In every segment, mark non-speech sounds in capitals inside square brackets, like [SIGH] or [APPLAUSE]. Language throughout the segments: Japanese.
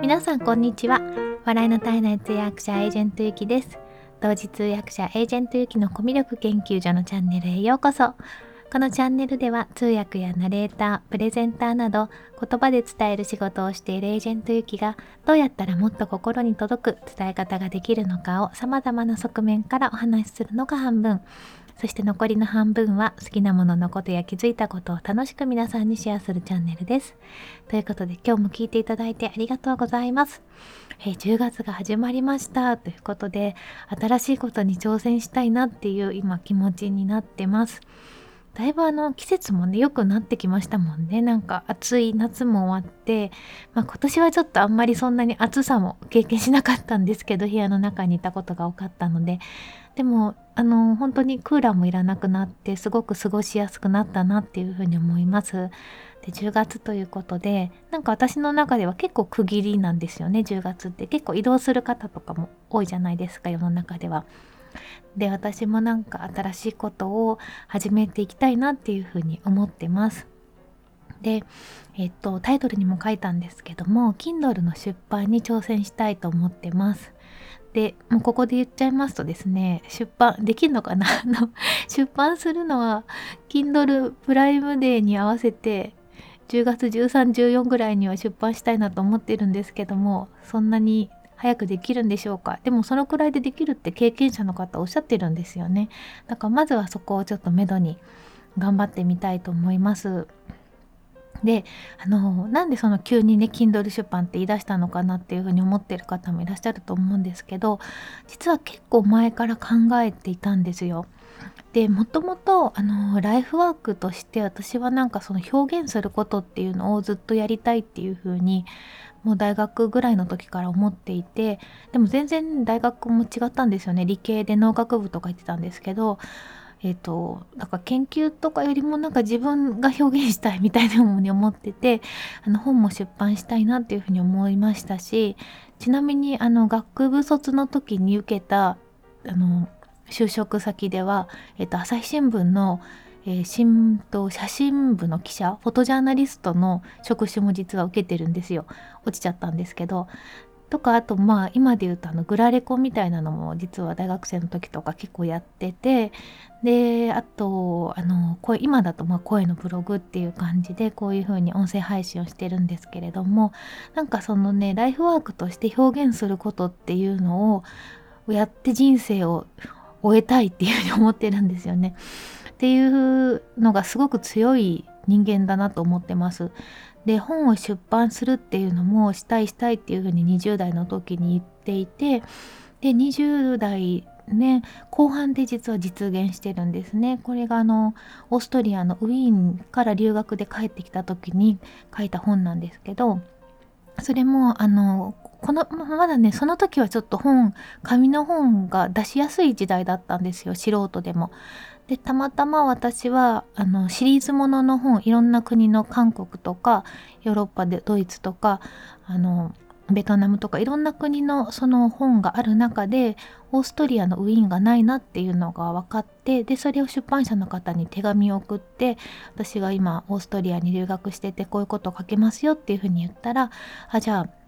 皆さんこんにちは。笑いの体内通訳者エージェントゆきです。同時通訳者エージェントゆきのコミュ力研究所のチャンネルへようこそ。このチャンネルでは通訳やナレーター、プレゼンターなど言葉で伝える仕事をしているエージェントゆきがどうやったらもっと心に届く伝え方ができるのかを様々な側面からお話しするのが半分。そして残りの半分は好きなもののことや気づいたことを楽しく皆さんにシェアするチャンネルです。ということで今日も聞いていただいてありがとうございます。えー、10月が始まりましたということで新しいことに挑戦したいなっていう今気持ちになってます。だいぶあの季節もね良くなってきましたもんねなんか暑い夏も終わって、まあ、今年はちょっとあんまりそんなに暑さも経験しなかったんですけど部屋の中にいたことが多かったのででもあの本当にクーラーもいらなくなってすごく過ごしやすくなったなっていうふうに思います。で10月ということでなんか私の中では結構区切りなんですよね10月って結構移動する方とかも多いじゃないですか世の中では。で私もなんか新しいことを始めていきたいなっていうふうに思ってます。で、えっと、タイトルにも書いたんですけども Kindle の出版に挑戦したいと思ってます。でもうここで言っちゃいますとですね出版できるのかな？[LAUGHS] 出版するのは Kindle プライムデーに合わせて10月1314ぐらいには出版したいなと思ってるんですけどもそんなに早くできるんでしょうか？でもそのくらいでできるって経験者の方おっしゃってるんですよね。だからまずはそこをちょっとめどに頑張ってみたいと思います。であのなんでその急にね Kindle 出版って言い出したのかなっていうふうに思ってる方もいらっしゃると思うんですけど実は結構前から考えていたんですよ。でもともとあのライフワークとして私はなんかその表現することっていうのをずっとやりたいっていうふうにもう大学ぐらいの時から思っていてでも全然大学も違ったんですよね。理系で農学部とか言ってたんですけどえっ、ー、となんか研究とかよりもなんか自分が表現したいみたいなふうに思っててあの本も出版したいなっていうふうに思いましたしちなみにあの学部卒の時に受けたあの就職先では、えっ、ー、と、朝日新聞のえー、新と写真部の記者フォトジャーナリストの職種も実は受けてるんですよ。落ちちゃったんですけど。とかあとまあ今で言うとあのグラレコみたいなのも実は大学生の時とか結構やってて。であとあの声今だとま声のブログっていう感じでこういう風に音声配信をしてるんですけれども。なんかそのねライフワークとして表現することっていうのをやって人生を終えたいっていうふうに思ってるんですよね。っていうのがすごく強い人間だなと思ってます。で本を出版するっていうのもしたいしたいっていうふうに20代の時に言っていてで20代ね後半で実は実現してるんですねこれがあのオーストリアのウィーンから留学で帰ってきた時に書いた本なんですけどそれもあのこのまだねその時はちょっと本紙の本が出しやすい時代だったんですよ素人でも。でたまたま私はあのシリーズものの本いろんな国の韓国とかヨーロッパでドイツとかあのベトナムとかいろんな国のその本がある中でオーストリアのウィーンがないなっていうのが分かってでそれを出版社の方に手紙を送って私が今オーストリアに留学しててこういうことを書けますよっていうふうに言ったらあじゃあ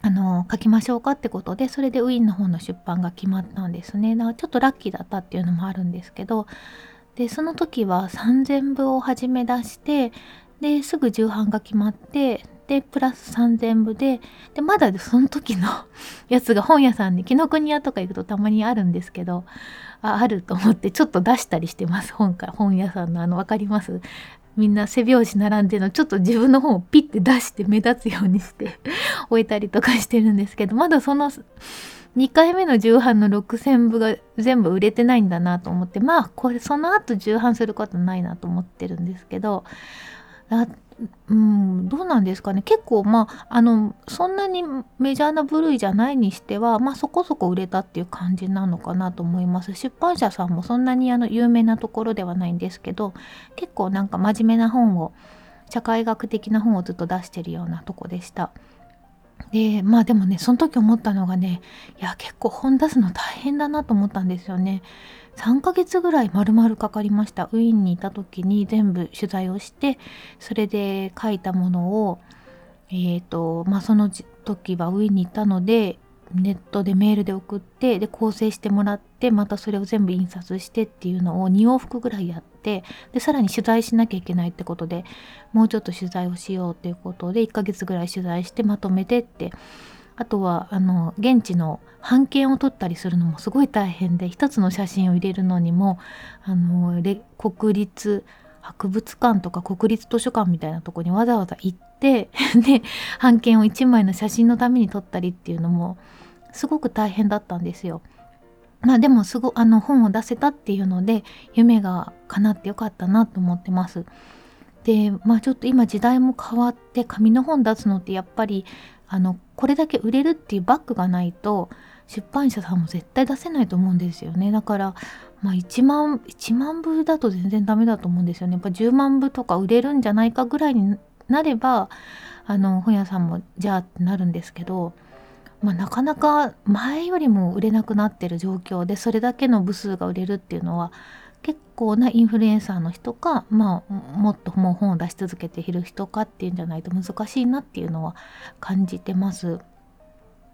あの書きましょうかってことでそれでウィーンの方の出版が決まったんですね。だからちょっとラッキーだったっていうのもあるんですけど。でその時は3,000部を始め出してですぐ重版が決まってでプラス3,000部ででまだその時の [LAUGHS] やつが本屋さんに紀ノ国屋とか行くとたまにあるんですけどああると思ってちょっと出したりしてます本か本屋さんのあの分かります？みんな背拍子並んでのちょっと自分の方をピッて出して目立つようにして [LAUGHS] 置いたりとかしてるんですけどまだその2回目の重版の6,000部が全部売れてないんだなと思ってまあこれその後重版することないなと思ってるんですけどうん、どうなんですかね結構まああのそんなにメジャーな部類じゃないにしてはまあそこそこ売れたっていう感じなのかなと思います出版社さんもそんなにあの有名なところではないんですけど結構なんか真面目な本を社会学的な本をずっと出してるようなとこでした。でまあでもねその時思ったのがねいや結構本出すの大変だなと思ったんですよね。3ヶ月ぐらい丸々かかりましたウィーンにいた時に全部取材をしてそれで書いたものをえーとまあ、その時は上にいたのでネットでメールで送ってで構成してもらってまたそれを全部印刷してっていうのを2往復ぐらいやってでさらに取材しなきゃいけないってことでもうちょっと取材をしようっていうことで1ヶ月ぐらい取材してまとめてってあとはあの現地の版権を取ったりするのもすごい大変で一つの写真を入れるのにもあの国立博物館とか国立図書館みたいなとこにわざわざ行って [LAUGHS] で版権を1枚の写真のために撮ったりっていうのもすごく大変だったんですよ。まあでもすごあの本を出せたっていうので夢が叶ってよかったなと思ってます。でまあちょっと今時代も変わって紙の本出すのってやっぱりあのこれだけ売れるっていうバッグがないと出版社さんも絶対出せないと思うんですよねだからまあ1万1万部だと全然ダメだと思うんですよねやっぱ10万部とか売れるんじゃないかぐらいになればあの本屋さんもじゃあってなるんですけどまあ、なかなか前よりも売れなくなってる状況でそれだけの部数が売れるっていうのは結構なインフルエンサーの人か、まあ、もっともう本を出し続けている人かっていうんじゃないと難しいなっていうのは感じてます。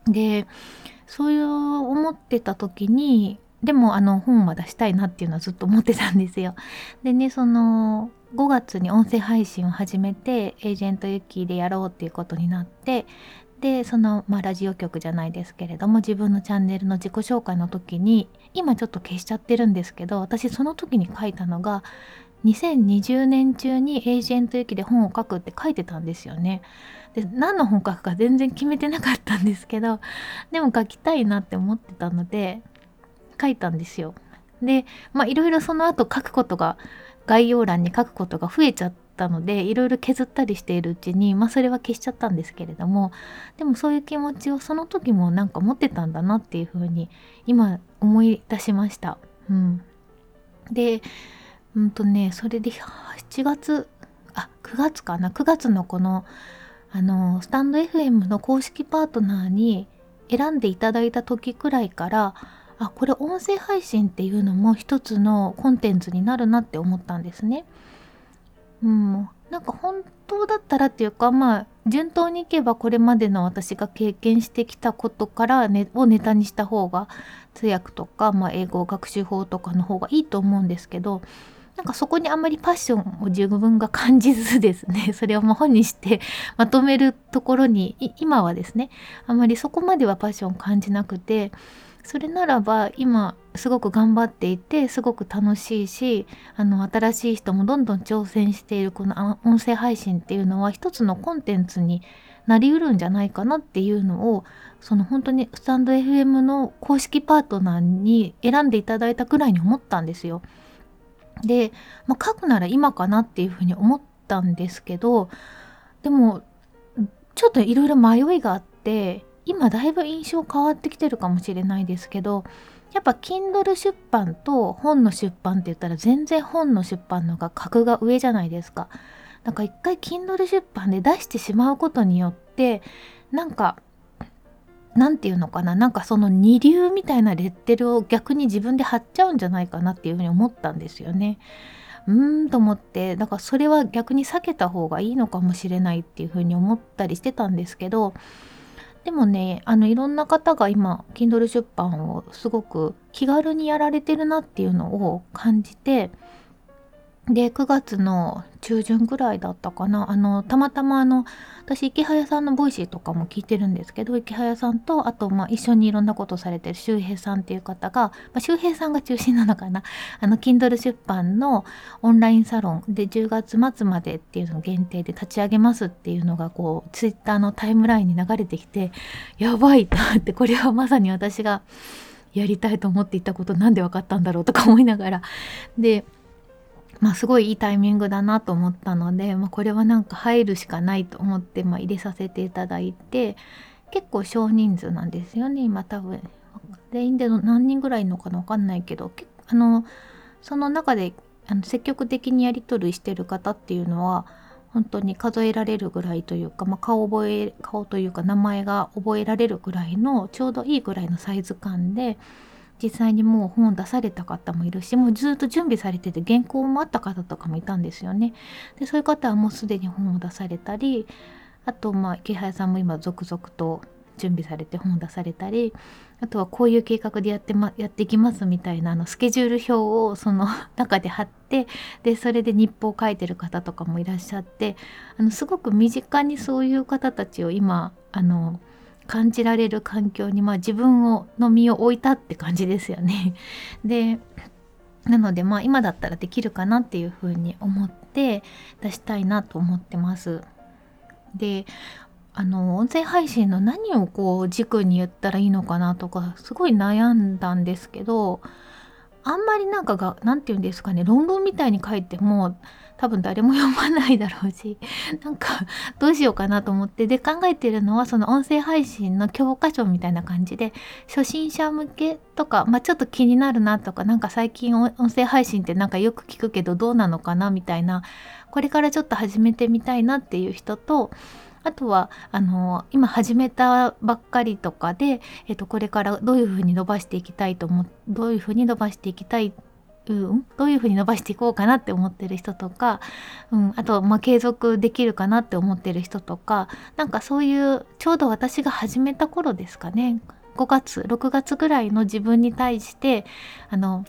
でそういう思ってた時にでもあの本は出したいなっていうのはずっと思ってたんですよ。でねその5月に音声配信を始めてエージェントユッキーでやろうっていうことになってでその、まあ、ラジオ局じゃないですけれども自分のチャンネルの自己紹介の時に今ちょっと消しちゃってるんですけど私その時に書いたのが2020年中にエージェント行きで本を書くって書いてたんですよね。で何の本書くか全然決めてなかったんですけどでも書きたいなって思ってたので書いたんですよ。でまあいろいろその後書くことが概要欄に書くことが増えちゃったのでいろいろ削ったりしているうちにまあそれは消しちゃったんですけれどもでもそういう気持ちをその時もなんか持ってたんだなっていうふうに今思い出しました。うん、でうんとねそれで7月あ9月かな9月のこのあのスタンド FM の公式パートナーに選んでいただいた時くらいからあこれ音声配信っていうのも一つのコンテンツになるなって思ったんですね。うん、なんか本当だったらっていうかまあ順当にいけばこれまでの私が経験してきたことから、ね、をネタにした方が通訳とか、まあ、英語学習法とかの方がいいと思うんですけどなんかそこにあんまりパッションを自分が感じずですね [LAUGHS] それを本にしてまとめるところに今はですねあんまりそこまではパッション感じなくてそれならば今すごく頑張っていてすごく楽しいしあの新しい人もどんどん挑戦しているこの音声配信っていうのは一つのコンテンツになりうるんじゃないかなっていうのをその本当にスタンド FM の公式パートナーに選んでいただいたくらいに思ったんですよ。で、まあ、書くなら今かなっていうふうに思ったんですけどでもちょっといろいろ迷いがあって今だいぶ印象変わってきてるかもしれないですけどやっぱ Kindle 出版と本の出版って言ったら全然本の出版のが格が上じゃないですか。なんか一回 Kindle 出版で出してしまうことによってなんか何て言うのかななんかその二流みたいなレッテルを逆に自分で貼っちゃうんじゃないかなっていうふうに思ったんですよね。うーんと思ってだからそれは逆に避けた方がいいのかもしれないっていうふうに思ったりしてたんですけどでもねあのいろんな方が今 Kindle 出版をすごく気軽にやられてるなっていうのを感じてで9月の中旬ぐらいだったかな。あのたまたまあの私イケハヤさんの Voicy とかも聞いてるんですけどイケハヤさんとあとまあ一緒にいろんなことされてる周平さんっていう方が、まあ、周平さんが中心なのかな。[LAUGHS] あの Kindle 出版のオンラインサロンで10月末までっていうの限定で立ち上げますっていうのがこうツイッターのタイムラインに流れてきてやばいと思ってこれはまさに私がやりたいと思っていたことなんで分かったんだろうとか思いながら。でまあ、すごいいいタイミングだなと思ったので、まあ、これはなんか入るしかないと思って、まあ、入れさせていただいて結構少人数なんですよね今多分。全員で何人ぐらいいるのかな分かんないけどあのその中であの積極的にやり取りしてる方っていうのは本当に数えられるぐらいというか、まあ、顔覚え顔というか名前が覚えられるぐらいのちょうどいいぐらいのサイズ感で実際にもう本を出された方もいるしもうずっと準備されてて原稿もあった方とかもいたんですよね。でそういう方はもうすでに本を出されたりあとまあ池原さんも今続々と準備されて本を出されたりあとはこういう計画でやって,、ま、やっていきますみたいなあのスケジュール表をその [LAUGHS] 中で貼ってでそれで日報を書いてる方とかもいらっしゃってあのすごく身近にそういう方たちを今あの感じられる環境に、まあ、自分をの身を置いたって感じですよね。[LAUGHS] でなのでまあ今だったらできるかなっていうふうに思って出したいなと思ってます。であの音声配信の何をこう軸に言ったらいいのかなとかすごい悩んだんですけどあんまりなんかが何て言うんですかね論文みたいに書いても多分誰も読まないだろうし [LAUGHS] なんかどうしようかなと思ってで考えてるのはその音声配信の教科書みたいな感じで初心者向けとか、まあ、ちょっと気になるなとかなんか最近音声配信ってなんかよく聞くけどどうなのかなみたいなこれからちょっと始めてみたいなっていう人とあとはあの今始めたばっかりとかで、えっと、これからどういうふうに伸ばしていきたいと思どういうふうに伸ばしていきたいうん、どういうふうに伸ばしていこうかなって思ってる人とか、うん、あと、まあ、継続できるかなって思ってる人とかなんかそういうちょうど私が始めた頃ですかね。5月6月ぐらいの自分に対してあの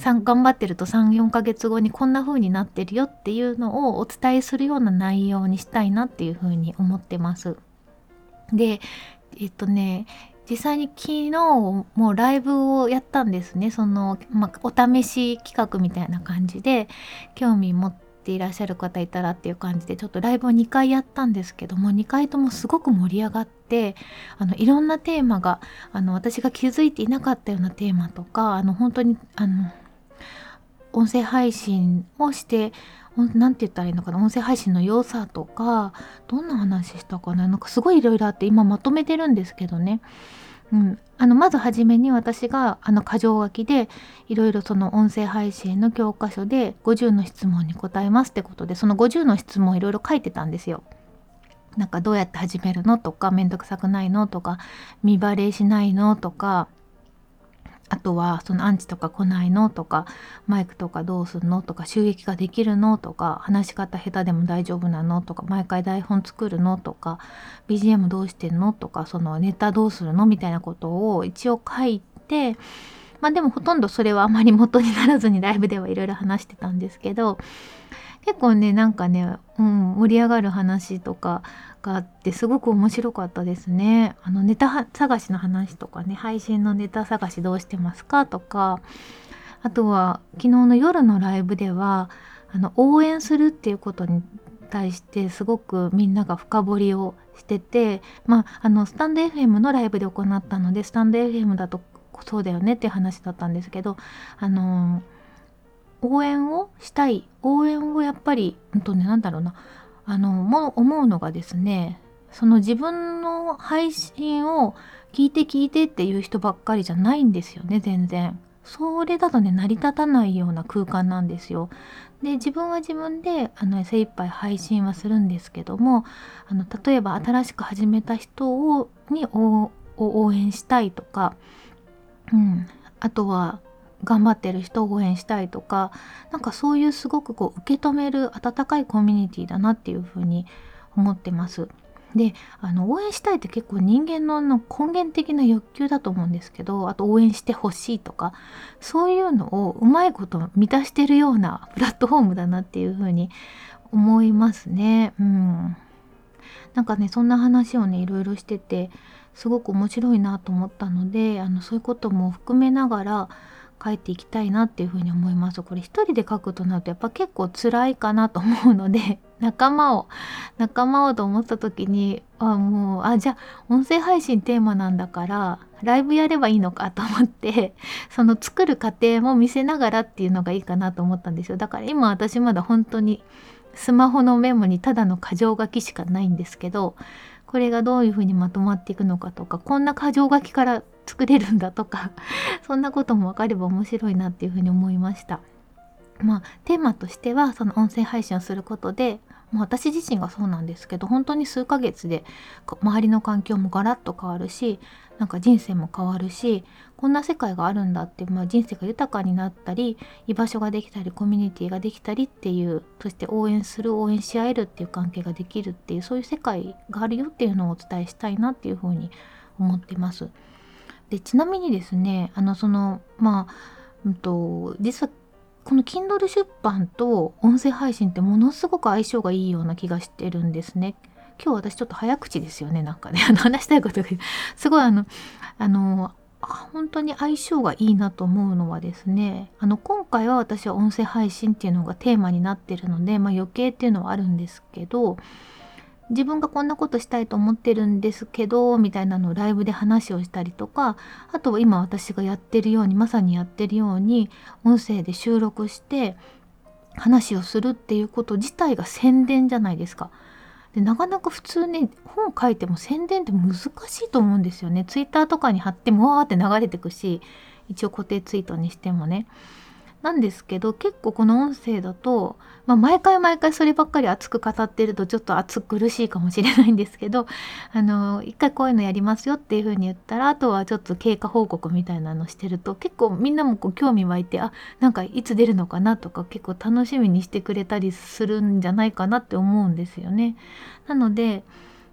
頑張ってると34ヶ月後にこんな風になってるよっていうのをお伝えするような内容にしたいなっていう風に思ってます。でえっとね実際に昨日もライブをやったんですねその、まあ、お試し企画みたいな感じで興味持ってていらっしゃる方いたらっていう感じでちょっとライブを2回やったんですけども2回ともすごく盛り上がってあのいろんなテーマがあの私が気づいていなかったようなテーマとかあの本当にあの音声配信をして何て言ったらいいのかな音声配信の良さとかどんな話したかななんかすごいいろいろあって今まとめてるんですけどね。うん、あのまずはじめに私があの箇条書きでいろいろその音声配信の教科書で50の質問に答えますってことでその50の質問いろいろ書いてたんですよ。なんかどうやって始めるのとかめんどくさくないのとか見バレしないのとかあとはそのアンチとか来ないのとかマイクとかどうすんのとか収益ができるのとか話し方下手でも大丈夫なのとか毎回台本作るのとか BGM どうしてんのとかそのネタどうするのみたいなことを一応書いてまあでもほとんどそれはあまり元にならずにライブではいろいろ話してたんですけど結構ねなんかね、うん、盛り上がる話とかがあってすごく面白かったですね。あのネタ探しの話とかね配信のネタ探しどうしてますかとかあとは昨日の夜のライブではあの応援するっていうことに対してすごくみんなが深掘りをしててまああのスタンド FM のライブで行ったのでスタンド FM だとそうだよねっていう話だったんですけどあの応援をしたい応援をやっぱりうんとねなんだろうなあのも思うのがですねその自分の配信を聞いて聞いてっていう人ばっかりじゃないんですよね全然。それだとね成り立たないような空間なんですよ。で自分は自分であの精一杯配信はするんですけどもあの例えば新しく始めた人をに応援したいとか、うん、あとは頑張ってる人を応援したいとかなんかそういうすごくこう受け止める温かいコミュニティだなっていうふうに思ってます。であの応援したいって結構人間の根源的な欲求だと思うんですけどあと応援してほしいとかそういうのをうまいこと満たしてるようなプラットフォームだなっていうふうに思いますね。うん、なんかねそんな話をねいろいろしててすごく面白いなと思ったのであのそういうことも含めながら書いていきたいなっていうふうに思います。これ一人で書くとなるとやっぱ結構辛いかなと思うので [LAUGHS] 仲間を仲間をと思った時にあもうあじゃあ音声配信テーマなんだからライブやればいいのかと思って [LAUGHS] その作る過程も見せながらっていうのがいいかなと思ったんですよ。だから今私まだ本当にスマホのメモにただの箇条書きしかないんですけどこれがどういうふうにまとまっていくのかとかこんな箇条書きから作れるんだとか [LAUGHS] そんなことも分かれば面白いなっていうふうに思いました。まあテーマとしてはその音声配信をすることでもう私自身がそうなんですけど本当に数ヶ月で周りの環境もガラッと変わるしなんか人生も変わるしこんな世界があるんだって、まあ、人生が豊かになったり居場所ができたりコミュニティができたりっていうそして応援する応援し合えるっていう関係ができるっていうそういう世界があるよっていうのをお伝えしたいなっていうふうに思ってます。でちなみにですねあのそのまあ、うんと、実はこの Kindle 出版と音声配信ってものすごく相性がいいような気がしてるんですね。今日私ちょっと早口ですよねなんかね話したいことがすごいあのあの本当に相性がいいなと思うのはですねあの今回は私は音声配信っていうのがテーマになってるので、まあ、余計っていうのはあるんですけど自分がこんなことしたいと思ってるんですけどみたいなのをライブで話をしたりとかあとは今私がやってるようにまさにやってるように音声で収録して話をするっていうこと自体が宣伝じゃないですか。でなかなか普通ね本書いても宣伝って難しいと思うんですよね。ツイッターとかに貼ってもわーって流れてくし一応固定ツイートにしてもね。なんですけど結構この音声だと、まあ、毎回毎回そればっかり熱く語ってるとちょっと熱苦しいかもしれないんですけど [LAUGHS] あの一回こういうのやりますよっていう風に言ったらあとはちょっと経過報告みたいなのしてると結構みんなもこう興味湧いてあなんかいつ出るのかなとか結構楽しみにしてくれたりするんじゃないかなって思うんですよね。なので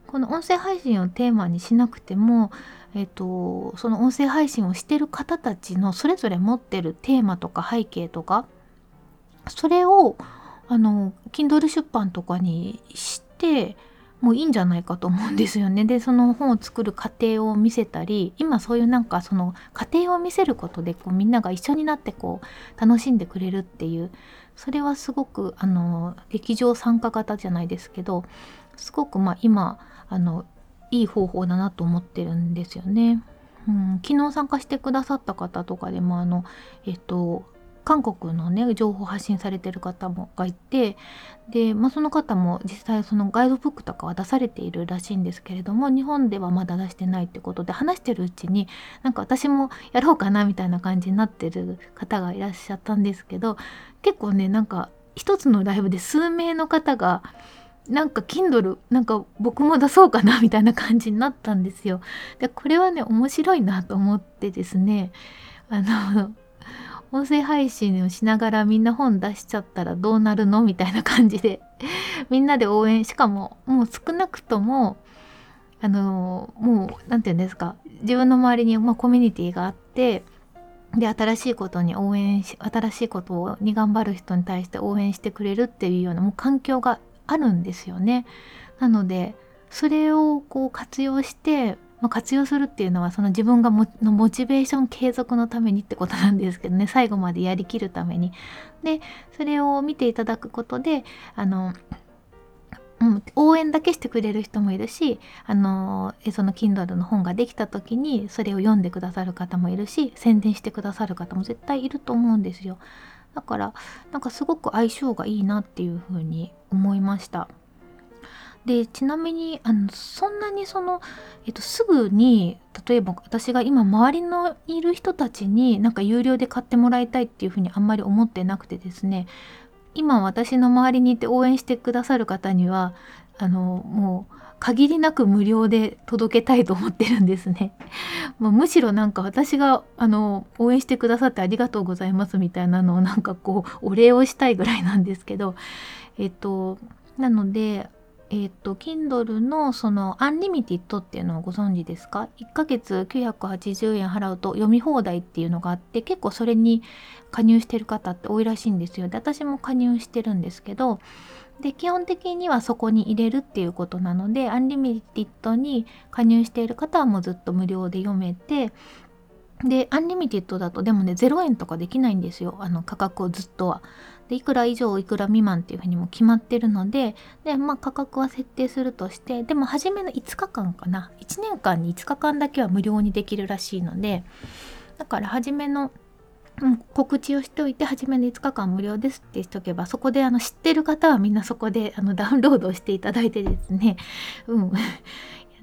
この音声配信をテーマにしなくてもえっと、その音声配信をしてる方たちのそれぞれ持ってるテーマとか背景とかそれをあの Kindle 出版とかにしてもういいんじゃないかと思うんですよね。でその本を作る過程を見せたり今そういうなんかその過程を見せることでこうみんなが一緒になってこう楽しんでくれるっていうそれはすごくあの劇場参加型じゃないですけどすごくまあ今あのいい方法だなと思ってるんですよね。うん、昨日参加してくださった方とかでもあのえっと韓国のね情報発信されてる方もがいてで、まあ、その方も実際そのガイドブックとかは出されているらしいんですけれども日本ではまだ出してないってことで話してるうちになんか私もやろうかなみたいな感じになってる方がいらっしゃったんですけど結構ねなんか一つのライブで数名の方がなんか Kindle なんか僕も出そうかなみたいな感じになったんですよ。でこれはね面白いなと思ってですね。あの音声配信をしながらみんな本出しちゃったらどうなるのみたいな感じで。みんなで応援しかももう少なくともあのもう何て言うんですか。自分の周りに、まあ、コミュニティがあってで新しいことに応援し新しいことに頑張る人に対して応援してくれるっていうようなもう環境があるんですよね。なのでそれをこう活用して、活用するっていうのはその自分がのモチベーション継続のためにってことなんですけどね最後までやりきるために。でそれを見ていただくことであのうん、応援だけしてくれる人もいるしあのその Kindle の本ができた時にそれを読んでくださる方もいるし宣伝してくださる方も絶対いると思うんですよ。だからなんかすごく相性がいいなっていうふうに思いました。でちなみにあのそんなにその、えっと、すぐに例えば私が今周りのいる人たちになんか有料で買ってもらいたいっていうふうにあんまり思ってなくてですね今私の周りにいて応援してくださる方にはあのもう限りなく無料で届けたいと思ってるんですね。[LAUGHS] まあむしろなんか私があの応援してくださってありがとうございますみたいなのをなんかこうお礼をしたいぐらいなんですけどえっとなのでえっ、と Kindle のそのアンリミティッドっていうのをご存知ですか ?1 ヶ月980円払うと読み放題っていうのがあって結構それに加入してる方って多いらしいんですよ。で私も加入してるんですけどで基本的にはそこに入れるっていうことなのでアンリミティッドに加入している方はもうずっと無料で読めてでアンリミテッドだとでもね0円とかできないんですよ。あの価格をずっとは。でいくら以上いくら未満っていうふうにも決まってるのでで、まあ、価格は設定するとしてでも初めの5日間かな。1年間に5日間だけは無料にできるらしいのでだから初めのうん、告知をしておいて初めの5日間無料ですってしとけばそこであの知ってる方はみんなそこであのダウンロードしていただいてですね、うん、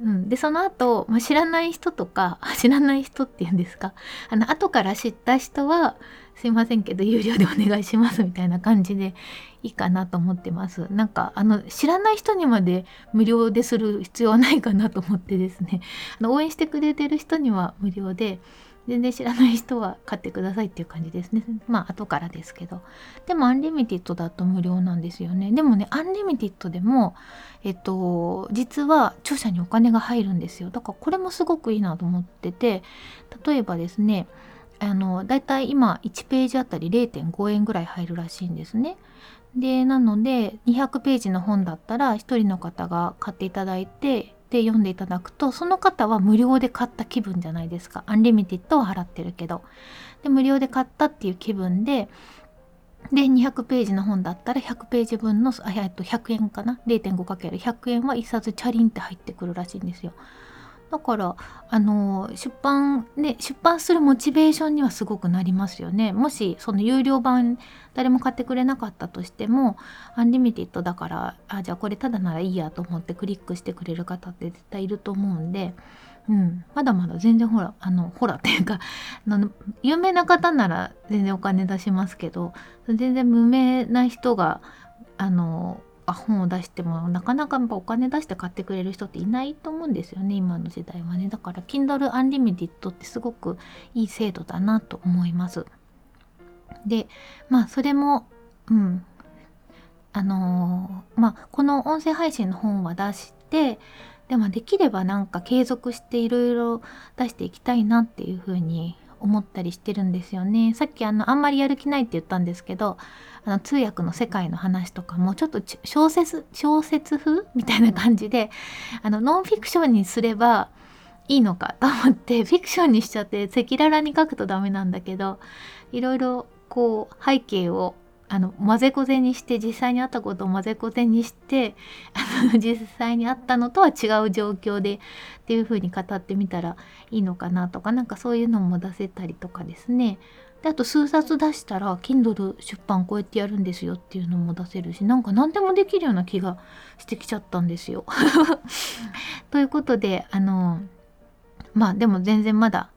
うん、でその後、まあ、知らない人とか [LAUGHS] 知らない人っていうんですか？あの後から知った人はすいませんけど有料でお願いしますみたいな感じでいいかなと思ってます。なんかあの知らない人にまで無料でする必要はないかなと思ってですね。あの応援してくれてる人には無料で全然知らない人は買ってくださいっていう感じですね。まあ後からですけど。でもアンリミティッドだと無料なんですよね。でもね、アンリミティッドでも、えっと、実は著者にお金が入るんですよ。だからこれもすごくいいなと思ってて、例えばですね、あの、だいたい今1ページあたり0.5円ぐらい入るらしいんですね。で、なので200ページの本だったら1人の方が買っていただいてで読んでいただくとその方は無料で買った気分じゃないですか。アンリミテッドは払ってるけど。で無料で買ったっていう気分でで200ページの本だったら100ページ分のあ、えっと、100円かな？0.5×100 円は1冊チャリンって入ってくるらしいんですよ。だからあの出版ね出版するモチベーションにはすごくなりますよね。もしその有料版誰も買ってくれなかったとしてもアンリミテッドだからあじゃあこれただならいいやと思ってクリックしてくれる方って絶対いると思うんで、うん、まだまだ全然ほらあのほらっていうか [LAUGHS] あの有名な方なら全然お金出しますけど全然無名な人があのあ本を出してもなかなかやっぱお金出して買ってくれる人っていないと思うんですよね今の時代はね。だから Kindle Unlimited ってすごくいい制度だなと思います。でまあそれもうん。あのー、まあこの音声配信の本は出してでもできればなんか継続していろいろ出していきたいなっていうふうに思ったりしてるんですよね。さっきあのあんまりやる気ないって言ったんですけどあの通訳の世界の話とかもちょっと小説小説風みたいな感じであのノンフィクションにすればいいのかと思ってフィクションにしちゃって赤裸々に書くとダメなんだけどいろいろこう背景をあの混ぜこぜにして実際にあったことを混ぜこぜにしてあの実際にあったのとは違う状況でっていう風に語ってみたらいいのかなとかなんかそういうのも出せたりとかですねであと数冊出したら Kindle 出版こうやってやるんですよっていうのも出せるしなんか何でもできるような気がしてきちゃったんですよ。[LAUGHS] ということであのまあでも全然まだ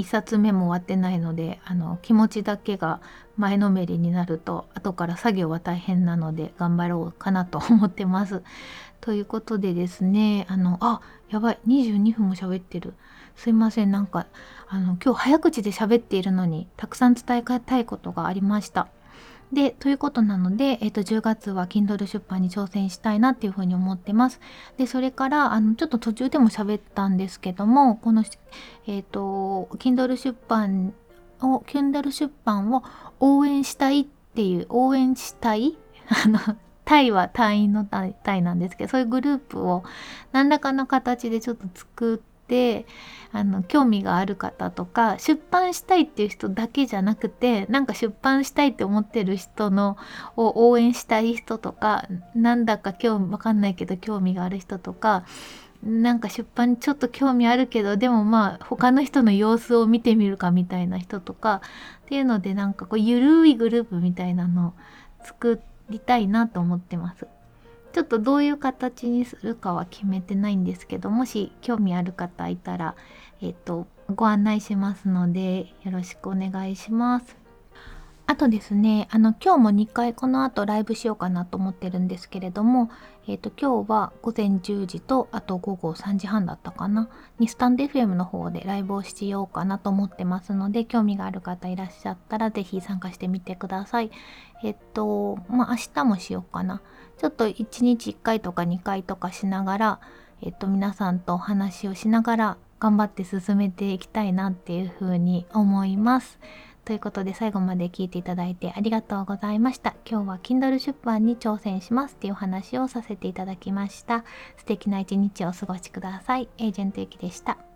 1冊目も終わってないのであの気持ちだけが前のめりになると後から作業は大変なので頑張ろうかなと思ってます。[LAUGHS] ということでですねあのあやばい22分も喋ってるすいませんなんかあの今日早口で喋っているのにたくさん伝えたいことがありました。で、ということなので、えっ、と、10月は Kindle 出版に挑戦したいなっていうふうに思ってます。で、それから、あの、ちょっと途中でも喋ったんですけども、この、えっ、と、Kindle 出版を、Kindle 出版を応援したいっていう、応援したい？[LAUGHS] あの、タイは隊員のタイなんですけど、そういうグループを何らかの形でちょっと作って、あの興味がある方とか出版したいっていう人だけじゃなくてなんか出版したいって思ってる人のを応援したい人とかなんだか興味わかんないけど興味がある人とかなんか出版ちょっと興味あるけどでもまあ他の人の様子を見てみるかみたいな人とかっていうのでなんかこうゆるいグループみたいなのを作りたいなと思ってます。ちょっとどういう形にするかは決めてないんですけどもし興味ある方いたら、えっ、とご案内しますのでよろしくお願いします。あとですね、あの今日も2回この後ライブしようかなと思ってるんですけれども、えっ、と今日は午前10時とあと午後3時半だったかなにスタンド FM の方でライブをしようかなと思ってますので、興味がある方いらっしゃったら是非参加してみてください。えっと、まあ明日もしようかな。ちょっと1日1回とか2回とかしながら、えっと、皆さんとお話をしながら頑張って進めていきたいなっていうふうに思います。ということで最後まで聞いていただいてありがとうございました。今日は Kindle 出版に挑戦しますっていうお話をさせていただきました。素敵な一日をお過ごしください。エージェントゆきでした。